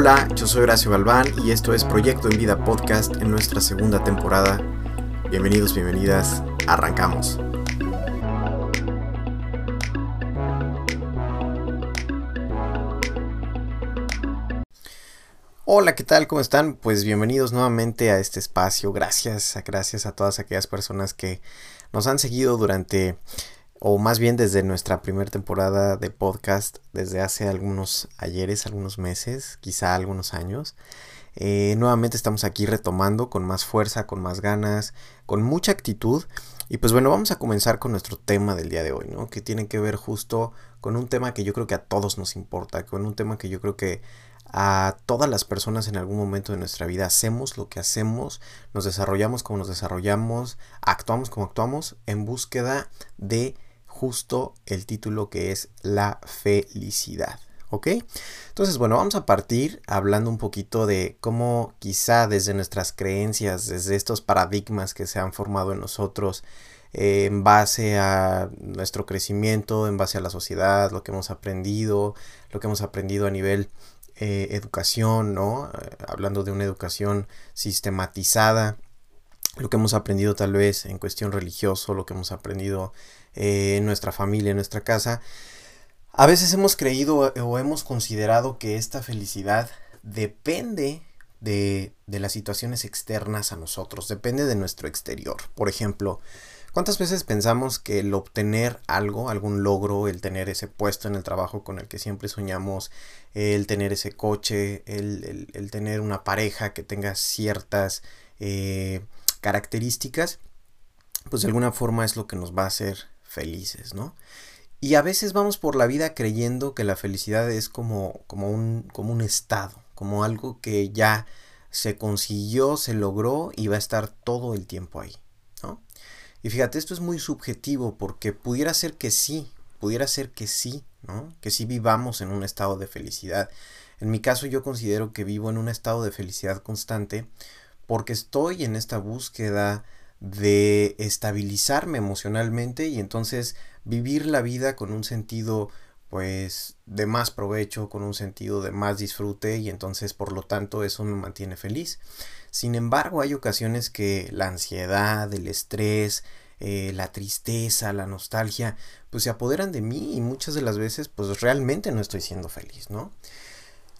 Hola, yo soy Horacio Galván y esto es Proyecto en Vida Podcast en nuestra segunda temporada. Bienvenidos, bienvenidas, arrancamos. Hola, ¿qué tal? ¿Cómo están? Pues bienvenidos nuevamente a este espacio. Gracias, gracias a todas aquellas personas que nos han seguido durante, o más bien desde nuestra primera temporada de podcast, desde hace algunos ayeres, algunos meses, quizá algunos años. Eh, nuevamente estamos aquí retomando con más fuerza, con más ganas, con mucha actitud. Y pues bueno, vamos a comenzar con nuestro tema del día de hoy, ¿no? Que tiene que ver justo con un tema que yo creo que a todos nos importa, con un tema que yo creo que a todas las personas en algún momento de nuestra vida hacemos lo que hacemos, nos desarrollamos como nos desarrollamos, actuamos como actuamos en búsqueda de justo el título que es la felicidad. ¿Ok? Entonces, bueno, vamos a partir hablando un poquito de cómo quizá desde nuestras creencias, desde estos paradigmas que se han formado en nosotros, eh, en base a nuestro crecimiento, en base a la sociedad, lo que hemos aprendido, lo que hemos aprendido a nivel eh, educación, ¿no? Eh, hablando de una educación sistematizada, lo que hemos aprendido tal vez en cuestión religioso, lo que hemos aprendido eh, en nuestra familia, en nuestra casa. A veces hemos creído o hemos considerado que esta felicidad depende de, de las situaciones externas a nosotros, depende de nuestro exterior. Por ejemplo, ¿Cuántas veces pensamos que el obtener algo, algún logro, el tener ese puesto en el trabajo con el que siempre soñamos, el tener ese coche, el, tener una pareja que tenga ciertas eh, características, pues de alguna forma es lo que nos va a hacer felices, ¿no? Y a veces vamos por la vida creyendo que la felicidad es como, como, un, como un estado, como algo que ya se consiguió, se logró y va a estar todo el tiempo ahí, ¿no? Y fíjate, esto es muy subjetivo porque pudiera ser que sí, pudiera ser que sí, ¿no? Que sí vivamos en un estado de felicidad. En mi caso yo considero que vivo en un estado de felicidad constante porque estoy en esta búsqueda de estabilizarme emocionalmente y entonces vivir la vida con un sentido pues de más provecho, con un sentido de más disfrute y entonces por lo tanto eso me mantiene feliz. Sin embargo, hay ocasiones que la ansiedad, el estrés, eh, la tristeza, la nostalgia, pues se apoderan de mí y muchas de las veces pues realmente no estoy siendo feliz, ¿no?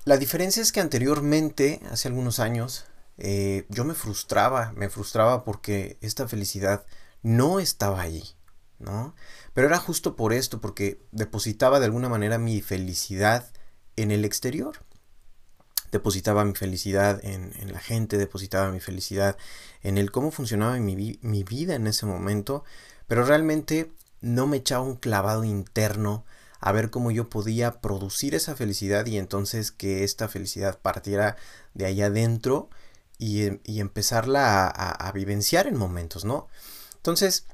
La diferencia es que anteriormente, hace algunos años, eh, yo me frustraba, me frustraba porque esta felicidad no estaba allí, ¿no? Pero era justo por esto, porque depositaba de alguna manera mi felicidad en el exterior depositaba mi felicidad en, la gente, depositaba mi felicidad en el cómo funcionaba mi, mi vida en ese momento, pero realmente no me echaba un clavado interno a ver cómo yo podía producir esa felicidad y entonces que esta felicidad partiera de allá adentro y, y empezarla a, vivenciar en momentos, ¿no? Entonces,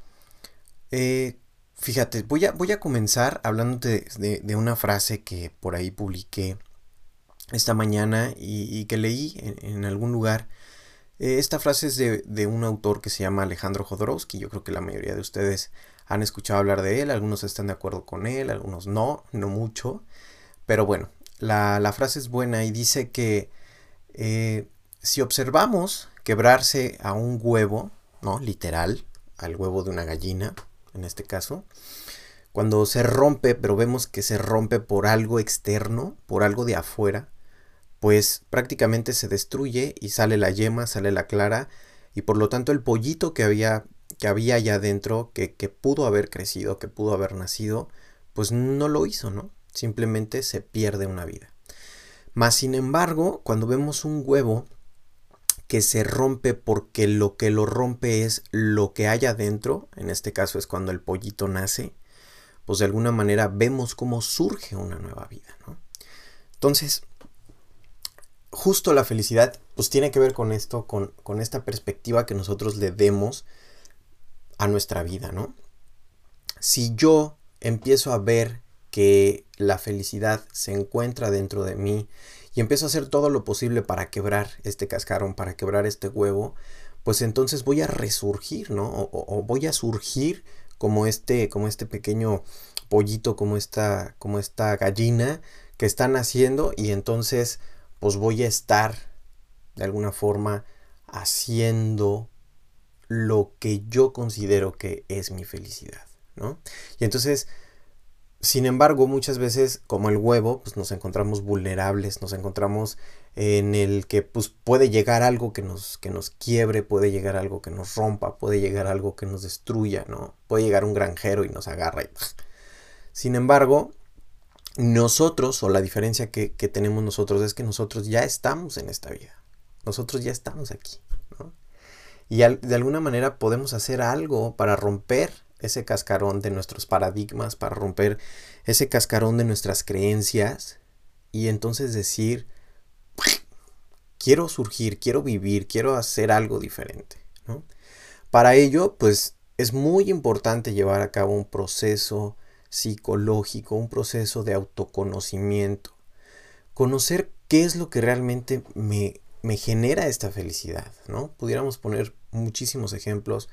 eh, fíjate, voy a, comenzar hablando de, de, una frase que por ahí publiqué esta mañana y, que leí en, algún lugar. Eh, esta frase es de, un autor que se llama Alejandro Jodorowsky. Yo creo que la mayoría de ustedes han escuchado hablar de él. Algunos están de acuerdo con él, algunos no, no mucho. Pero bueno, la, frase es buena y dice que eh, si observamos quebrarse a un huevo, ¿no? Literal, al huevo de una gallina, en este caso, cuando se rompe, pero vemos que se rompe por algo externo, por algo de afuera, pues prácticamente se destruye y sale la yema, sale la clara y por lo tanto el pollito que había, que había allá adentro, que, que pudo haber crecido, que pudo haber nacido, pues no lo hizo, ¿no? Simplemente se pierde una vida. Más sin embargo, cuando vemos un huevo que se rompe porque lo que lo rompe es lo que hay adentro, en este caso es cuando el pollito nace, pues de alguna manera vemos cómo surge una nueva vida. Entonces, justo la felicidad pues tiene que ver con esto, con, con, esta perspectiva que nosotros le demos a nuestra vida, ¿no? Si yo empiezo a ver que la felicidad se encuentra dentro de mí y empiezo a hacer todo lo posible para quebrar este cascarón, para quebrar este huevo, pues entonces voy a resurgir, ¿no? O, voy a surgir como este, como este pequeño pollito, como esta, como esta gallina que está naciendo y entonces pues voy a estar de alguna forma haciendo lo que yo considero que es mi felicidad, ¿no? Y entonces, sin embargo, muchas veces, como el huevo, pues nos encontramos vulnerables, nos encontramos en el que pues, puede llegar algo que nos, que nos quiebre, puede llegar algo que nos rompa, puede llegar algo que nos destruya, ¿no? Puede llegar un granjero y nos agarra. Sin embargo, nosotros, o la diferencia que, que tenemos nosotros es que nosotros ya estamos en esta vida. Nosotros ya estamos aquí, ¿no? Y de alguna manera podemos hacer algo para romper ese cascarón de nuestros paradigmas, para romper ese cascarón de nuestras creencias y entonces decir, quiero surgir, quiero vivir, quiero hacer algo diferente. ¿no? Para ello, pues es muy importante llevar a cabo un proceso psicológico, un proceso de autoconocimiento. Conocer qué es lo que realmente me me genera esta felicidad, ¿no? Pudiéramos poner muchísimos ejemplos.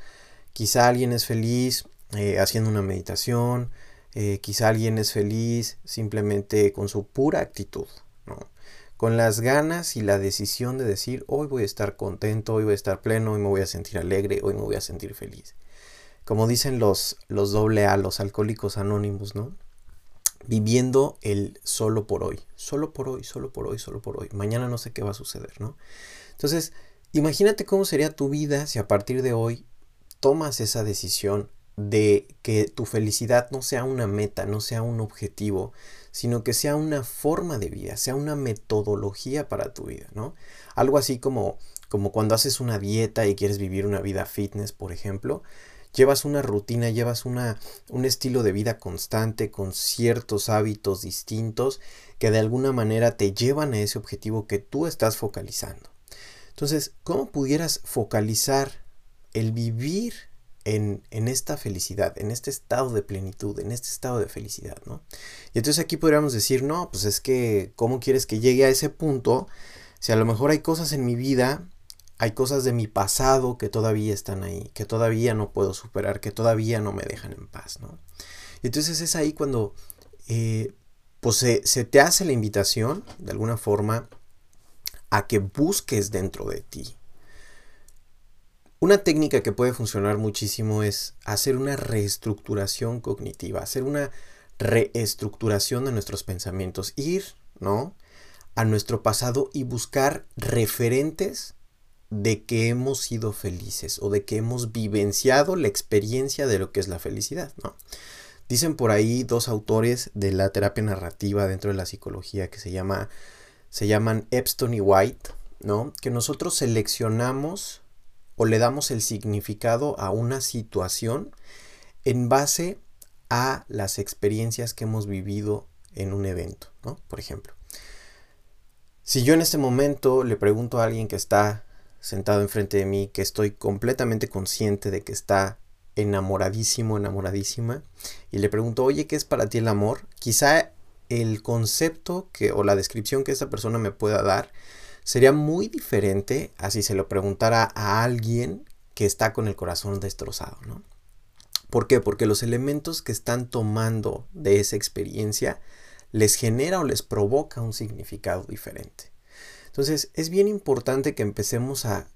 Quizá alguien es feliz eh, haciendo una meditación, eh, quizá alguien es feliz simplemente con su pura actitud, ¿no? Con las ganas y la decisión de decir, hoy voy a estar contento, hoy voy a estar pleno, hoy me voy a sentir alegre, hoy me voy a sentir feliz. Como dicen los, los doble A, los alcohólicos anónimos, ¿no? viviendo el solo por hoy, solo por hoy, solo por hoy, solo por hoy. Mañana no sé qué va a suceder, ¿no? Entonces, imagínate cómo sería tu vida si a partir de hoy tomas esa decisión de que tu felicidad no sea una meta, no sea un objetivo, sino que sea una forma de vida, sea una metodología para tu vida, ¿no? Algo así como, como cuando haces una dieta y quieres vivir una vida fitness, por ejemplo, llevas una rutina, llevas una, un estilo de vida constante con ciertos hábitos distintos que de alguna manera te llevan a ese objetivo que tú estás focalizando. Entonces, ¿cómo pudieras focalizar el vivir en, en, esta felicidad, en este estado de plenitud, en este estado de felicidad, ¿no? Y entonces aquí podríamos decir, no, pues es que, ¿cómo quieres que llegue a ese punto? Si a lo mejor hay cosas en mi vida hay cosas de mi pasado que todavía están ahí, que todavía no puedo superar, que todavía no me dejan en paz, ¿no? Y entonces es ahí cuando eh, pues se, se, te hace la invitación, de alguna forma, a que busques dentro de ti. Una técnica que puede funcionar muchísimo es hacer una reestructuración cognitiva, hacer una reestructuración de nuestros pensamientos, ir, ¿no? A nuestro pasado y buscar referentes de que hemos sido felices o de que hemos vivenciado la experiencia de lo que es la felicidad, ¿no? Dicen por ahí dos autores de la terapia narrativa dentro de la psicología que se llama se llaman Epstein y White, ¿no? Que nosotros seleccionamos o le damos el significado a una situación en base a las experiencias que hemos vivido en un evento, ¿no? Por ejemplo, si yo en este momento le pregunto a alguien que está sentado enfrente de mí que estoy completamente consciente de que está enamoradísimo, enamoradísima, y le pregunto, oye, ¿qué es para ti el amor? Quizá el concepto que, o la descripción que esta persona me pueda dar sería muy diferente a si se lo preguntara a alguien que está con el corazón destrozado, ¿no? ¿Por qué? Porque los elementos que están tomando de esa experiencia les genera o les provoca un significado diferente. Entonces es bien importante que empecemos a,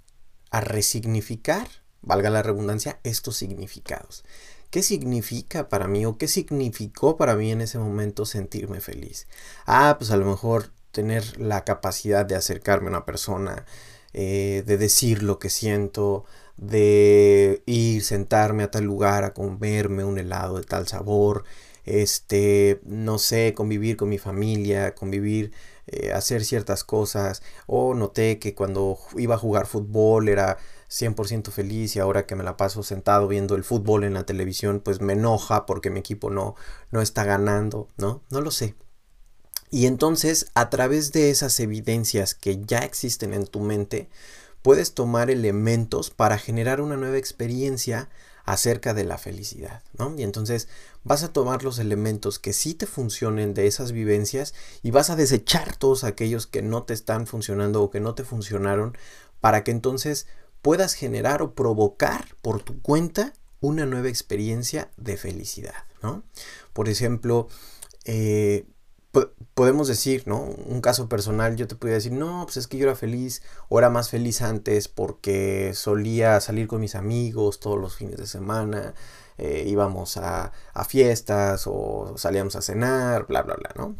resignificar, valga la redundancia, estos significados. ¿Qué significa para mí o qué significó para mí en ese momento sentirme feliz? Ah, pues a lo mejor tener la capacidad de acercarme a una persona, eh, de decir lo que siento, de ir, sentarme a tal lugar a comerme un helado de tal sabor, este, no sé, convivir con mi familia, convivir eh, hacer ciertas cosas o noté que cuando iba a jugar fútbol era 100% feliz y ahora que me la paso sentado viendo el fútbol en la televisión pues me enoja porque mi equipo no, no está ganando, ¿no? No lo sé. Y entonces a través de esas evidencias que ya existen en tu mente puedes tomar elementos para generar una nueva experiencia acerca de la felicidad, ¿no? Y entonces vas a tomar los elementos que sí te funcionen de esas vivencias y vas a desechar todos aquellos que no te están funcionando o que no te funcionaron para que entonces puedas generar o provocar por tu cuenta una nueva experiencia de felicidad, ¿no? Por ejemplo, eh, podemos decir, ¿no? Un caso personal, yo te podría decir, no, pues es que yo era feliz o era más feliz antes porque solía salir con mis amigos todos los fines de semana, eh, íbamos a, a, fiestas o salíamos a cenar, bla, bla, bla, ¿no?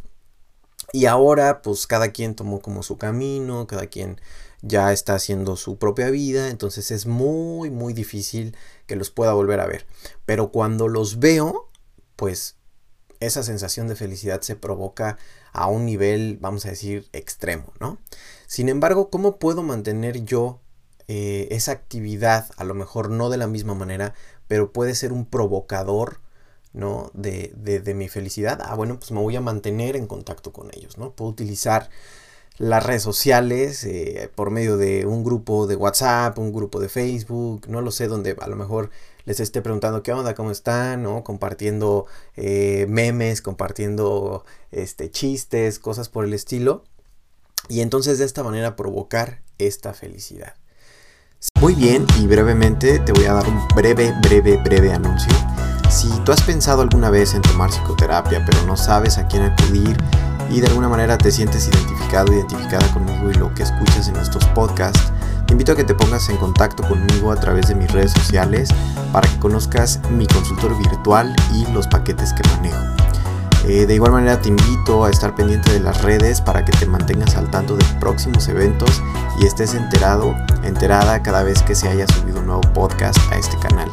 Y ahora, pues cada quien tomó como su camino, cada quien ya está haciendo su propia vida, entonces es muy, muy difícil que los pueda volver a ver. Pero cuando los veo, pues esa sensación de felicidad se provoca a un nivel, vamos a decir, extremo, ¿no? Sin embargo, ¿cómo puedo mantener yo eh, esa actividad, a lo mejor no de la misma manera, pero puede ser un provocador, ¿no? De, de, mi felicidad. Ah, bueno, pues me voy a mantener en contacto con ellos, ¿no? Puedo utilizar las redes sociales eh, por medio de un grupo de WhatsApp, un grupo de Facebook, no lo sé, donde a lo mejor les esté preguntando qué onda, cómo están, ¿no? Compartiendo eh, memes, compartiendo este, chistes, cosas por el estilo. Y entonces de esta manera provocar esta felicidad. Muy bien, y brevemente te voy a dar un breve, breve, breve anuncio. Si tú has pensado alguna vez en tomar psicoterapia, pero no sabes a quién acudir y de alguna manera te sientes identificado, identificada conmigo y lo que escuchas en nuestros podcasts, te invito a que te pongas en contacto conmigo a través de mis redes sociales para que conozcas mi consultor virtual y los paquetes que manejo. Eh, de igual manera te invito a estar pendiente de las redes para que te mantengas al tanto de próximos eventos y estés enterado, enterada cada vez que se haya subido un nuevo podcast a este canal.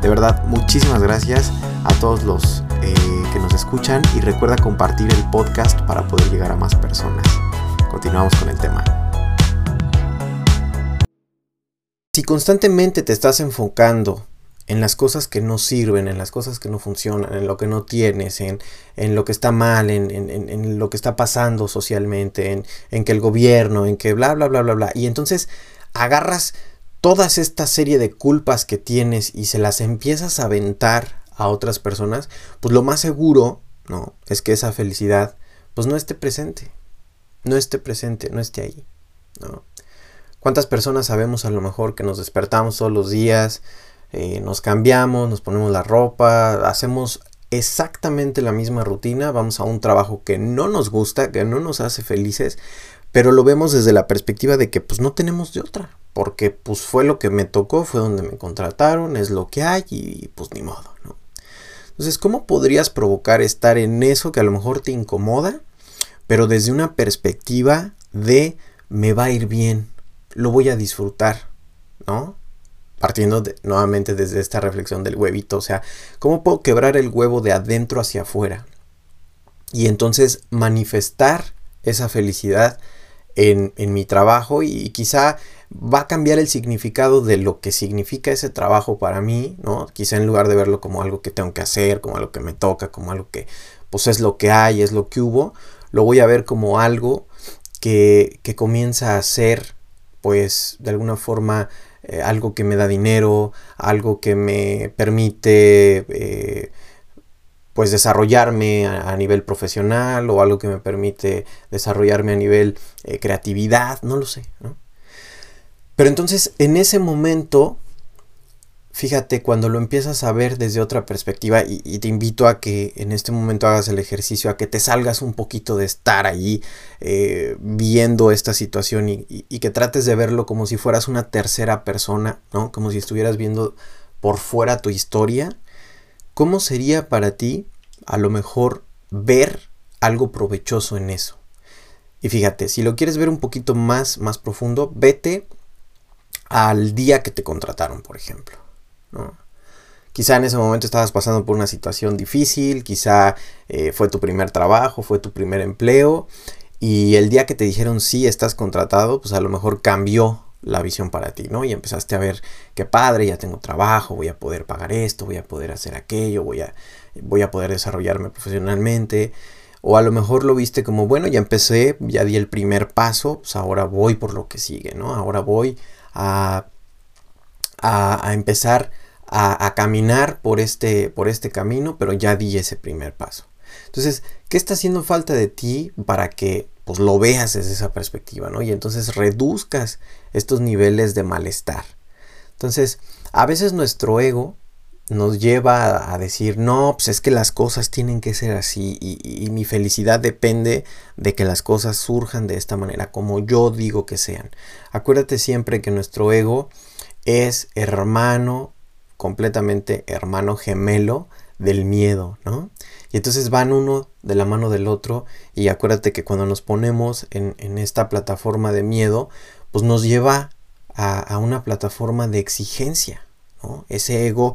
De verdad, muchísimas gracias a todos los eh, que nos escuchan y recuerda compartir el podcast para poder llegar a más personas. Continuamos con el tema. Si constantemente te estás enfocando en las cosas que no sirven, en las cosas que no funcionan, en lo que no tienes, en, en lo que está mal, en, en, lo que está pasando socialmente, en, que el gobierno, en que bla, bla, bla, bla, bla. Y entonces agarras toda esta serie de culpas que tienes y se las empiezas a aventar a otras personas, pues lo más seguro, ¿no? Es que esa felicidad, pues no esté presente. No esté presente, no esté ahí. ¿Cuántas personas sabemos a lo mejor que nos despertamos todos los días, eh, nos cambiamos, nos ponemos la ropa, hacemos exactamente la misma rutina, vamos a un trabajo que no nos gusta, que no nos hace felices, pero lo vemos desde la perspectiva de que pues no tenemos de otra, porque pues fue lo que me tocó, fue donde me contrataron, es lo que hay y pues ni modo, ¿no? Entonces, ¿cómo podrías provocar estar en eso que a lo mejor te incomoda, pero desde una perspectiva de me va a ir bien, lo voy a disfrutar, ¿no? Partiendo nuevamente desde esta reflexión del huevito, o sea, ¿cómo puedo quebrar el huevo de adentro hacia afuera? Y entonces manifestar esa felicidad en, en mi trabajo y quizá va a cambiar el significado de lo que significa ese trabajo para mí, ¿no? Quizá en lugar de verlo como algo que tengo que hacer, como algo que me toca, como algo que pues es lo que hay, es lo que hubo, lo voy a ver como algo que, que comienza a ser pues de alguna forma eh, algo que me da dinero, algo que me permite eh, pues desarrollarme a, nivel profesional o algo que me permite desarrollarme a nivel eh, creatividad, no lo sé. Pero entonces en ese momento fíjate cuando lo empiezas a ver desde otra perspectiva y, te invito a que en este momento hagas el ejercicio, a que te salgas un poquito de estar allí eh, viendo esta situación y, y, que trates de verlo como si fueras una tercera persona, ¿no? Como si estuvieras viendo por fuera tu historia. ¿Cómo sería para ti a lo mejor ver algo provechoso en eso? Y fíjate, si lo quieres ver un poquito más, más profundo, vete al día que te contrataron, por ejemplo. Quizá en ese momento estabas pasando por una situación difícil, quizá eh, fue tu primer trabajo, fue tu primer empleo y el día que te dijeron sí, estás contratado, pues a lo mejor cambió la visión para ti, ¿no? Y empezaste a ver qué padre, ya tengo trabajo, voy a poder pagar esto, voy a poder hacer aquello, voy a, voy a poder desarrollarme profesionalmente. O a lo mejor lo viste como, bueno, ya empecé, ya di el primer paso, pues ahora voy por lo que sigue, ¿no? Ahora voy a a, empezar a, caminar por este, por este camino, pero ya di ese primer paso. Entonces, ¿qué está haciendo falta de ti para que pues, lo veas desde esa perspectiva, ¿no? Y entonces reduzcas estos niveles de malestar. Entonces, a veces nuestro ego nos lleva a decir, no, pues es que las cosas tienen que ser así y, mi felicidad depende de que las cosas surjan de esta manera, como yo digo que sean. Acuérdate siempre que nuestro ego es hermano, completamente hermano gemelo del miedo, ¿no? Y entonces van uno de la mano del otro y acuérdate que cuando nos ponemos en, esta plataforma de miedo, pues nos lleva a, a una plataforma de exigencia, ¿no? Ese ego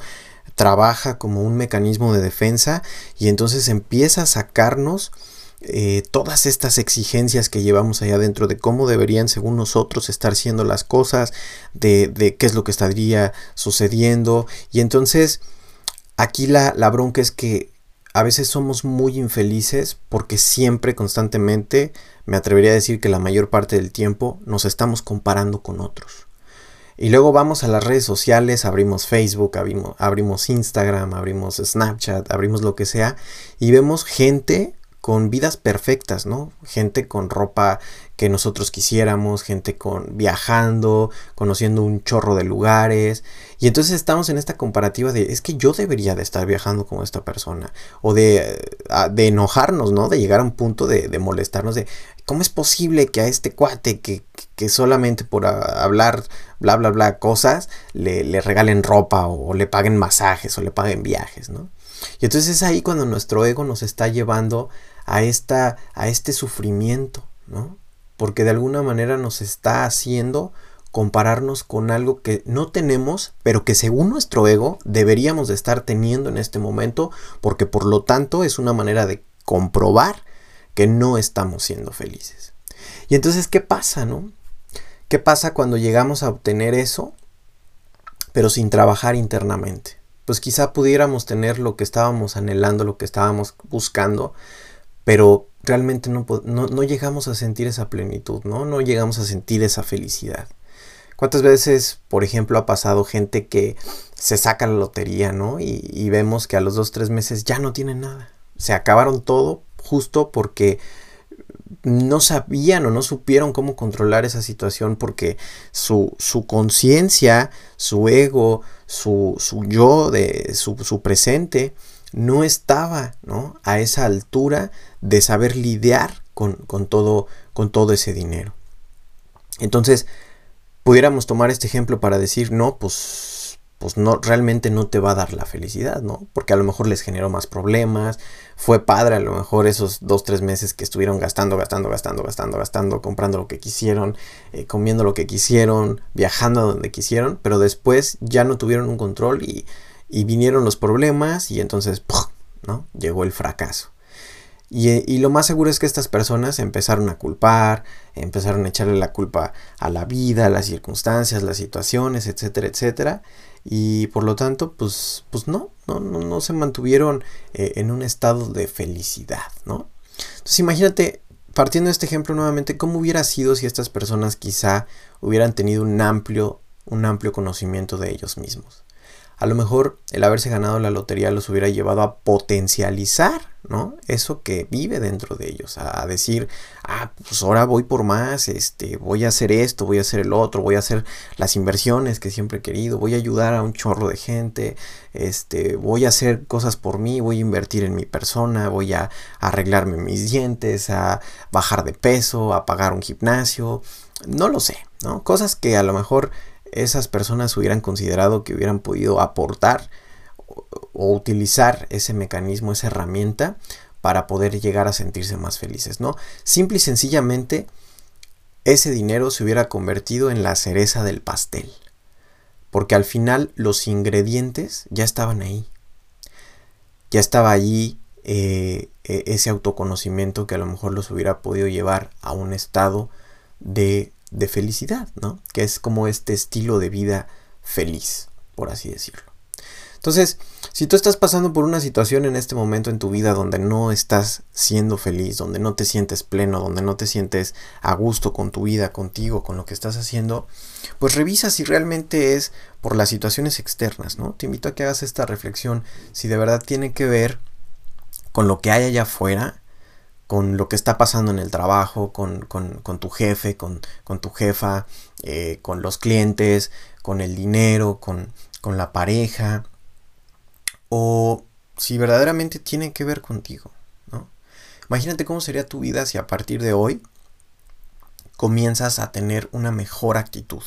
trabaja como un mecanismo de defensa y entonces empieza a sacarnos eh, todas estas exigencias que llevamos allá adentro de cómo deberían según nosotros estar siendo las cosas, de, de qué es lo que estaría sucediendo y entonces aquí la, la bronca es que a veces somos muy infelices porque siempre, constantemente, me atrevería a decir que la mayor parte del tiempo nos estamos comparando con otros. Y luego vamos a las redes sociales, abrimos Facebook, abrimos, Instagram, abrimos Snapchat, abrimos lo que sea, y vemos gente con vidas perfectas, ¿no? Gente con ropa que nosotros quisiéramos, gente con viajando, conociendo un chorro de lugares. Y entonces estamos en esta comparativa de, es que yo debería de estar viajando como esta persona. O de, de enojarnos, ¿no? De llegar a un punto de, de molestarnos de, ¿cómo es posible que a este cuate que, que solamente por hablar bla, bla, bla cosas le, le regalen ropa o, le paguen masajes o le paguen viajes, ¿no? Y entonces es ahí cuando nuestro ego nos está llevando a, esta, a este sufrimiento, ¿no? Porque de alguna manera nos está haciendo compararnos con algo que no tenemos, pero que según nuestro ego deberíamos de estar teniendo en este momento, porque por lo tanto es una manera de comprobar que no estamos siendo felices. Y entonces, ¿qué pasa, no? ¿Qué pasa cuando llegamos a obtener eso, pero sin trabajar internamente? Pues quizá pudiéramos tener lo que estábamos anhelando, lo que estábamos buscando, pero realmente no, no, llegamos a sentir esa plenitud, ¿no? No llegamos a sentir esa felicidad. ¿Cuántas veces, por ejemplo, ha pasado gente que se saca la lotería, ¿no? Y, y vemos que a los dos, tres meses ya no tienen nada. Se acabaron todo justo porque no sabían o no supieron cómo controlar esa situación porque su, su conciencia, su ego, su, su yo, de, su, su, presente, no estaba ¿no? a esa altura de saber lidiar con, con, todo, con todo ese dinero. Entonces, pudiéramos tomar este ejemplo para decir, no, pues, pues no, realmente no te va a dar la felicidad, ¿no? Porque a lo mejor les generó más problemas, fue padre a lo mejor esos dos, tres meses que estuvieron gastando, gastando, gastando, gastando, gastando, comprando lo que quisieron, eh, comiendo lo que quisieron, viajando a donde quisieron, pero después ya no tuvieron un control y, y vinieron los problemas y entonces, ¿no? Llegó el fracaso. Y, y, lo más seguro es que estas personas empezaron a culpar, empezaron a echarle la culpa a la vida, a las circunstancias, las situaciones, etcétera, etcétera y por lo tanto pues, pues no, no, no, se mantuvieron eh, en un estado de felicidad, ¿no? Entonces imagínate, partiendo de este ejemplo nuevamente, cómo hubiera sido si estas personas quizá hubieran tenido un amplio, un amplio conocimiento de ellos mismos. A lo mejor el haberse ganado la lotería los hubiera llevado a potencializar ¿no? Eso que vive dentro de ellos, a, decir, ah, pues ahora voy por más, este, voy a hacer esto, voy a hacer el otro, voy a hacer las inversiones que siempre he querido, voy a ayudar a un chorro de gente, este, voy a hacer cosas por mí, voy a invertir en mi persona, voy a, arreglarme mis dientes, a bajar de peso, a pagar un gimnasio, no lo sé, ¿no? Cosas que a lo mejor esas personas hubieran considerado que hubieran podido aportar o utilizar ese mecanismo, esa herramienta para poder llegar a sentirse más felices, ¿no? Simple y sencillamente ese dinero se hubiera convertido en la cereza del pastel, porque al final los ingredientes ya estaban ahí, ya estaba allí eh, e-, ese autoconocimiento que a lo mejor los hubiera podido llevar a un estado de, de felicidad, ¿no? Que es como este estilo de vida feliz, por así decirlo. Entonces, si tú estás pasando por una situación en este momento en tu vida donde no estás siendo feliz, donde no te sientes pleno, donde no te sientes a gusto con tu vida, contigo, con lo que estás haciendo, pues revisa si realmente es por las situaciones externas, ¿no? Te invito a que hagas esta reflexión si de verdad tiene que ver con lo que hay allá afuera, con lo que está pasando en el trabajo, con, tu jefe, con, tu jefa, eh, con los clientes, con el dinero, con, con la pareja, o si verdaderamente tienen que ver contigo. ¿no? Imagínate cómo sería tu vida si a partir de hoy comienzas a tener una mejor actitud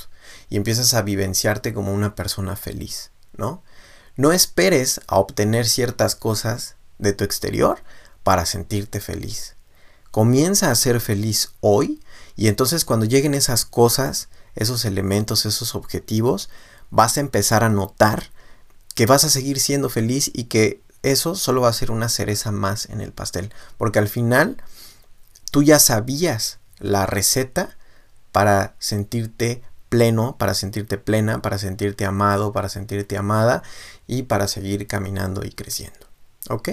y empiezas a vivenciarte como una persona feliz, ¿no? No esperes a obtener ciertas cosas de tu exterior para sentirte feliz. Comienza a ser feliz hoy y entonces cuando lleguen esas cosas, esos elementos, esos objetivos, vas a empezar a notar que vas a seguir siendo feliz y que eso solo va a ser una cereza más en el pastel. Porque al final tú ya sabías la receta para sentirte pleno, para sentirte plena, para sentirte amado, para sentirte amada y para seguir caminando y creciendo. ¿Ok?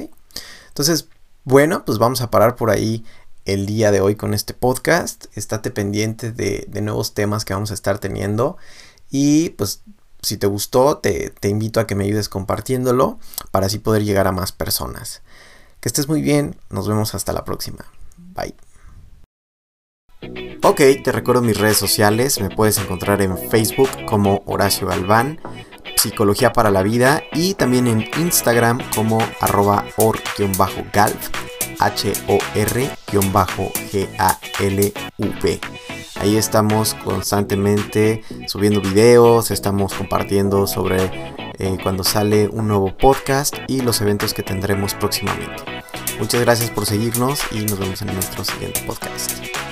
Entonces, bueno, pues vamos a parar por ahí el día de hoy con este podcast. Estate pendiente de, de nuevos temas que vamos a estar teniendo. Y pues si te gustó, te, te, invito a que me ayudes compartiéndolo para así poder llegar a más personas. Que estés muy bien, nos vemos hasta la próxima. Bye. Ok, te recuerdo mis redes sociales, me puedes encontrar en Facebook como Horacio Galván, Psicología para la Vida y también en Instagram como arroba or-galv, H-O-R-G-A-L-V. Ahí estamos constantemente subiendo videos, estamos compartiendo sobre eh, cuando sale un nuevo podcast y los eventos que tendremos próximamente. Muchas gracias por seguirnos y nos vemos en nuestro siguiente podcast.